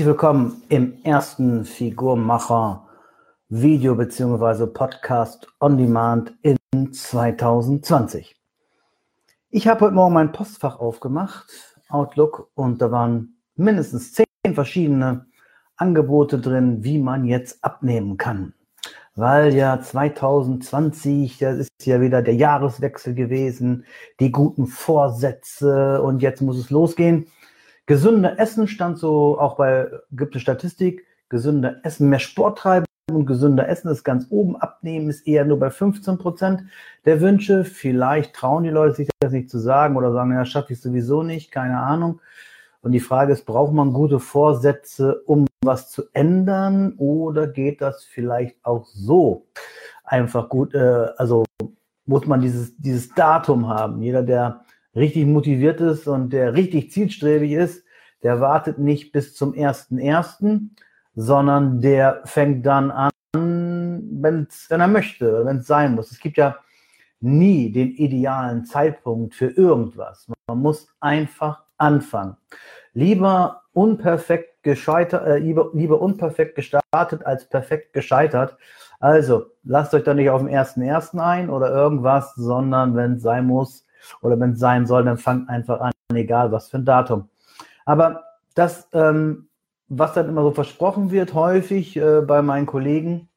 Herzlich willkommen im ersten Figurmacher Video bzw. Podcast on Demand in 2020. Ich habe heute Morgen mein Postfach aufgemacht, Outlook, und da waren mindestens zehn verschiedene Angebote drin, wie man jetzt abnehmen kann. Weil ja 2020, das ist ja wieder der Jahreswechsel gewesen, die guten Vorsätze und jetzt muss es losgehen. Gesünder Essen stand so auch bei, gibt es Statistik, gesünder Essen, mehr Sport treiben und gesünder Essen ist ganz oben. Abnehmen ist eher nur bei 15 Prozent der Wünsche. Vielleicht trauen die Leute sich das nicht zu sagen oder sagen, ja, schaffe ich sowieso nicht, keine Ahnung. Und die Frage ist, braucht man gute Vorsätze, um was zu ändern oder geht das vielleicht auch so? Einfach gut, äh, also muss man dieses, dieses Datum haben. Jeder, der richtig motiviert ist und der richtig zielstrebig ist, der wartet nicht bis zum ersten ersten, sondern der fängt dann an, wenn's, wenn er möchte, wenn es sein muss. Es gibt ja nie den idealen Zeitpunkt für irgendwas. Man muss einfach anfangen. Lieber unperfekt gescheitert, äh, lieber, lieber unperfekt gestartet als perfekt gescheitert. Also lasst euch da nicht auf den ersten ersten ein oder irgendwas, sondern wenn es sein muss, oder wenn es sein soll, dann fangt einfach an, egal was für ein Datum. Aber das, ähm, was dann immer so versprochen wird, häufig äh, bei meinen Kollegen,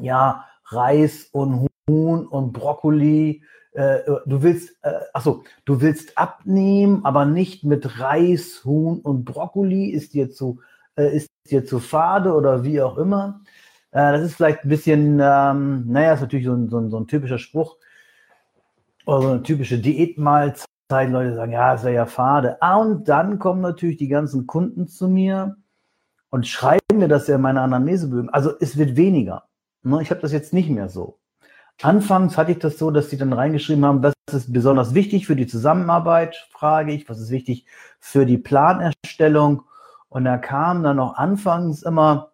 ja, Reis und Huhn und Brokkoli, äh, du willst, äh, achso, du willst abnehmen, aber nicht mit Reis, Huhn und Brokkoli, ist dir zu, äh, ist dir zu fade oder wie auch immer. Äh, das ist vielleicht ein bisschen, ähm, naja, ist natürlich so ein, so ein, so ein typischer Spruch, oder so eine typische Diätmahlzeit. Leute sagen, ja, ist ja fade. Ah, und dann kommen natürlich die ganzen Kunden zu mir und schreiben mir, dass sie meine Anamnese mögen. Also es wird weniger. Ne, ich habe das jetzt nicht mehr so. Anfangs hatte ich das so, dass sie dann reingeschrieben haben, was ist besonders wichtig für die Zusammenarbeit, frage ich, was ist wichtig für die Planerstellung. Und da kam dann noch anfangs immer,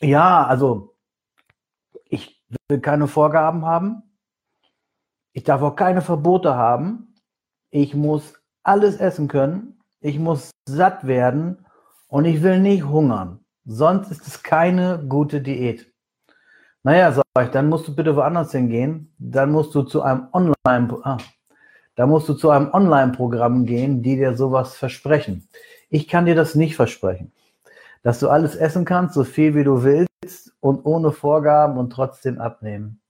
ja, also ich will keine Vorgaben haben. Ich darf auch keine Verbote haben. Ich muss alles essen können. Ich muss satt werden und ich will nicht hungern. Sonst ist es keine gute Diät. Naja, sag ich, dann musst du bitte woanders hingehen. Dann musst du zu einem Online, ah, da musst du zu einem Online-Programm gehen, die dir sowas versprechen. Ich kann dir das nicht versprechen. Dass du alles essen kannst, so viel wie du willst und ohne Vorgaben und trotzdem abnehmen.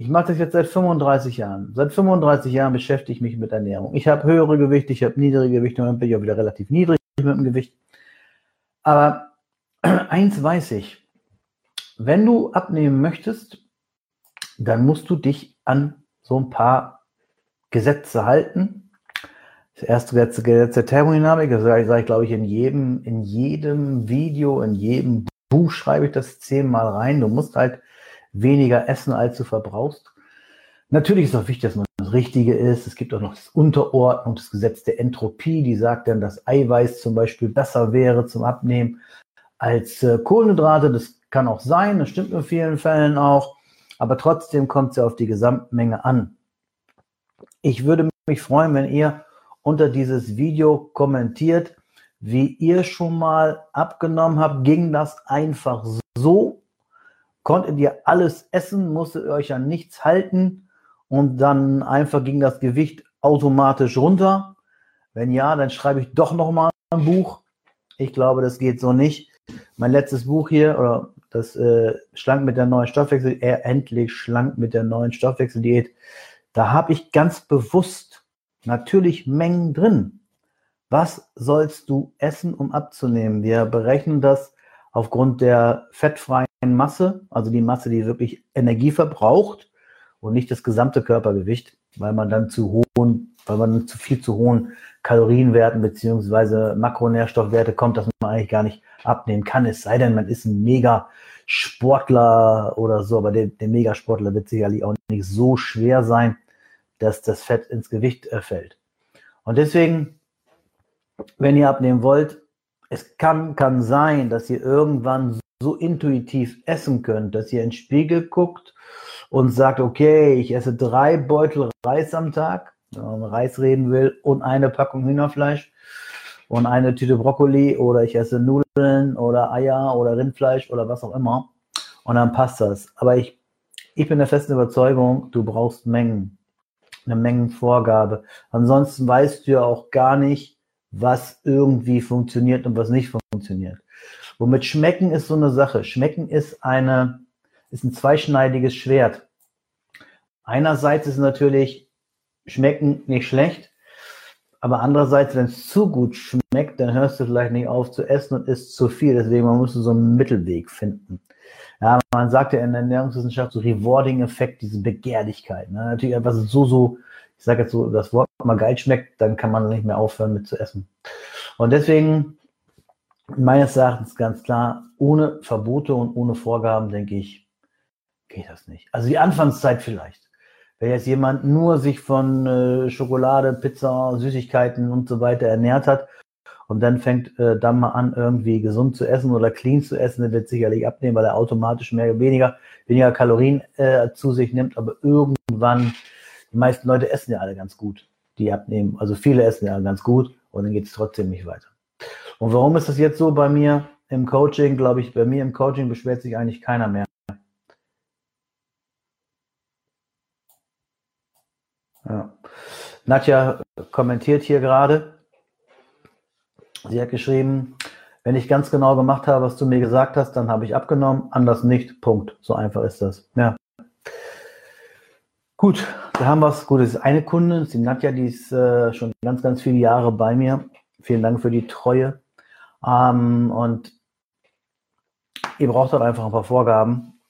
Ich mache das jetzt seit 35 Jahren. Seit 35 Jahren beschäftige ich mich mit Ernährung. Ich habe höhere Gewichte, ich habe niedrige Gewichte und bin ich auch wieder relativ niedrig mit dem Gewicht. Aber eins weiß ich, wenn du abnehmen möchtest, dann musst du dich an so ein paar Gesetze halten. Das erste Gesetz, Gesetz der Thermodynamik, das sage ich, sage ich, glaube ich, in jedem, in jedem Video, in jedem Buch schreibe ich das zehnmal rein. Du musst halt weniger essen, als du verbrauchst. Natürlich ist auch wichtig, dass man das Richtige ist. Es gibt auch noch das Unterordnung, das Gesetz der Entropie, die sagt dann, dass Eiweiß zum Beispiel besser wäre zum Abnehmen als äh, Kohlenhydrate. Das kann auch sein, das stimmt in vielen Fällen auch. Aber trotzdem kommt es ja auf die Gesamtmenge an. Ich würde mich freuen, wenn ihr unter dieses Video kommentiert, wie ihr schon mal abgenommen habt. Ging das einfach so konntet ihr alles essen, musstet ihr euch an nichts halten und dann einfach ging das Gewicht automatisch runter. Wenn ja, dann schreibe ich doch nochmal ein Buch. Ich glaube, das geht so nicht. Mein letztes Buch hier, oder das äh, Schlank mit der neuen Stoffwechsel, er endlich schlank mit der neuen Stoffwechseldiät, da habe ich ganz bewusst natürlich Mengen drin. Was sollst du essen, um abzunehmen? Wir berechnen das aufgrund der fettfreien Masse, also die Masse, die wirklich Energie verbraucht und nicht das gesamte Körpergewicht, weil man dann zu hohen, weil man zu viel zu hohen Kalorienwerten beziehungsweise Makronährstoffwerte kommt, dass man eigentlich gar nicht abnehmen kann. Es sei denn, man ist ein Mega-Sportler oder so, aber der, der Megasportler wird sicherlich auch nicht so schwer sein, dass das Fett ins Gewicht äh, fällt. Und deswegen, wenn ihr abnehmen wollt, es kann, kann sein, dass ihr irgendwann so intuitiv essen könnt, dass ihr in den Spiegel guckt und sagt, okay, ich esse drei Beutel Reis am Tag, wenn man Reis reden will, und eine Packung Hühnerfleisch. und eine Tüte Brokkoli oder ich esse Nudeln oder Eier oder Rindfleisch oder was auch immer. Und dann passt das. Aber ich, ich bin der festen Überzeugung, du brauchst Mengen. Eine Mengenvorgabe. Ansonsten weißt du ja auch gar nicht, was irgendwie funktioniert und was nicht funktioniert. Womit Schmecken ist so eine Sache. Schmecken ist eine, ist ein zweischneidiges Schwert. Einerseits ist natürlich Schmecken nicht schlecht, aber andererseits, wenn es zu gut schmeckt, dann hörst du vielleicht nicht auf zu essen und isst zu viel. Deswegen man muss so einen Mittelweg finden. Ja, man sagt ja in der Ernährungswissenschaft so Rewarding-Effekt, diese Begehrlichkeit. Ne? Natürlich etwas so, so, ich sage jetzt so, das Wort mal geil schmeckt, dann kann man nicht mehr aufhören mit zu essen. Und deswegen, meines Erachtens ganz klar, ohne Verbote und ohne Vorgaben, denke ich, geht das nicht. Also die Anfangszeit vielleicht. Wenn jetzt jemand nur sich von äh, Schokolade, Pizza, Süßigkeiten und so weiter ernährt hat und dann fängt äh, dann mal an, irgendwie gesund zu essen oder clean zu essen, der wird sicherlich abnehmen, weil er automatisch mehr, weniger, weniger Kalorien äh, zu sich nimmt. Aber irgendwann, die meisten Leute essen ja alle ganz gut, die abnehmen. Also viele essen ja ganz gut und dann geht es trotzdem nicht weiter. Und warum ist das jetzt so bei mir im Coaching? Glaube ich, bei mir im Coaching beschwert sich eigentlich keiner mehr. Ja. Nadja kommentiert hier gerade. Sie hat geschrieben, wenn ich ganz genau gemacht habe, was du mir gesagt hast, dann habe ich abgenommen, anders nicht. Punkt. So einfach ist das. Ja. Gut, da haben wir es. Gut, es ist eine Kundin, die Nadja, die ist äh, schon ganz, ganz viele Jahre bei mir. Vielen Dank für die Treue. Ähm, und ihr braucht halt einfach ein paar Vorgaben.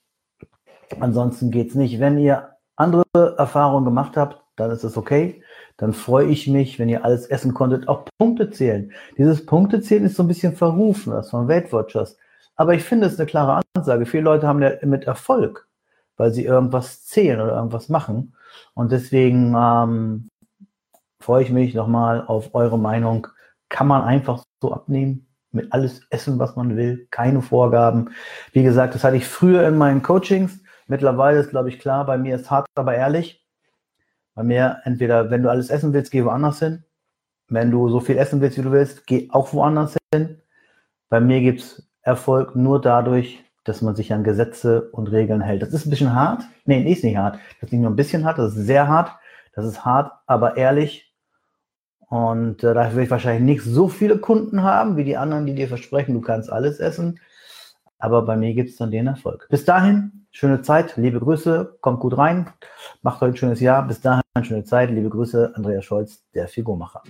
Ansonsten geht es nicht. Wenn ihr andere Erfahrungen gemacht habt, dann ist es okay. Dann freue ich mich, wenn ihr alles essen konntet, auch Punkte zählen. Dieses Punktezählen ist so ein bisschen verrufen, das von Weight Watchers. Aber ich finde es eine klare Ansage. Viele Leute haben ja mit Erfolg, weil sie irgendwas zählen oder irgendwas machen. Und deswegen ähm, freue ich mich nochmal auf eure Meinung. Kann man einfach so abnehmen? Mit alles essen, was man will, keine Vorgaben. Wie gesagt, das hatte ich früher in meinen Coachings. Mittlerweile ist, glaube ich, klar, bei mir ist hart, aber ehrlich. Bei mir entweder, wenn du alles essen willst, geh woanders hin. Wenn du so viel essen willst, wie du willst, geh auch woanders hin. Bei mir gibt es Erfolg nur dadurch, dass man sich an Gesetze und Regeln hält. Das ist ein bisschen hart. Nee, ist nicht hart. Das ist nicht nur ein bisschen hart, das ist sehr hart. Das ist hart, aber ehrlich. Und äh, da will ich wahrscheinlich nicht so viele Kunden haben, wie die anderen, die dir versprechen, du kannst alles essen. Aber bei mir gibt es dann den Erfolg. Bis dahin, schöne Zeit, liebe Grüße, kommt gut rein, macht euch ein schönes Jahr. Bis dahin, schöne Zeit, liebe Grüße, Andreas Scholz, der Figurmacher.